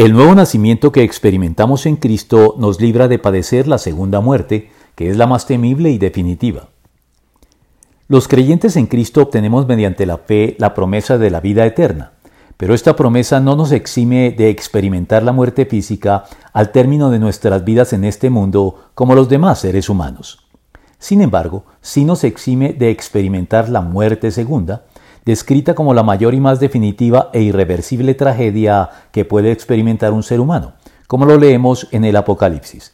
El nuevo nacimiento que experimentamos en Cristo nos libra de padecer la segunda muerte, que es la más temible y definitiva. Los creyentes en Cristo obtenemos mediante la fe la promesa de la vida eterna, pero esta promesa no nos exime de experimentar la muerte física al término de nuestras vidas en este mundo como los demás seres humanos. Sin embargo, sí nos exime de experimentar la muerte segunda, descrita como la mayor y más definitiva e irreversible tragedia que puede experimentar un ser humano, como lo leemos en el Apocalipsis.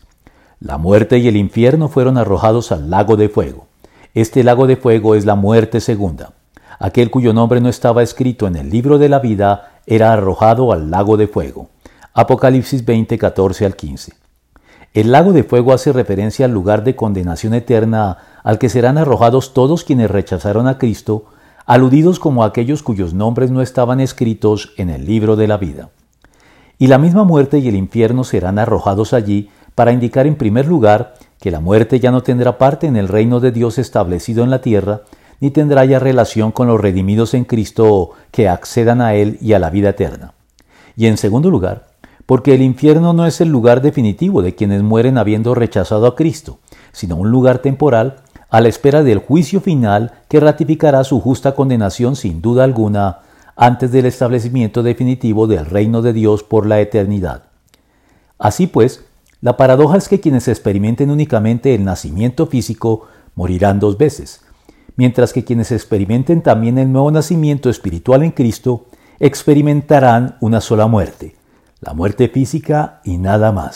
La muerte y el infierno fueron arrojados al lago de fuego. Este lago de fuego es la muerte segunda. Aquel cuyo nombre no estaba escrito en el libro de la vida era arrojado al lago de fuego. Apocalipsis 20, 14 al 15. El lago de fuego hace referencia al lugar de condenación eterna al que serán arrojados todos quienes rechazaron a Cristo aludidos como aquellos cuyos nombres no estaban escritos en el libro de la vida. Y la misma muerte y el infierno serán arrojados allí para indicar en primer lugar que la muerte ya no tendrá parte en el reino de Dios establecido en la tierra, ni tendrá ya relación con los redimidos en Cristo que accedan a Él y a la vida eterna. Y en segundo lugar, porque el infierno no es el lugar definitivo de quienes mueren habiendo rechazado a Cristo, sino un lugar temporal a la espera del juicio final que ratificará su justa condenación sin duda alguna antes del establecimiento definitivo del reino de Dios por la eternidad. Así pues, la paradoja es que quienes experimenten únicamente el nacimiento físico morirán dos veces, mientras que quienes experimenten también el nuevo nacimiento espiritual en Cristo experimentarán una sola muerte, la muerte física y nada más.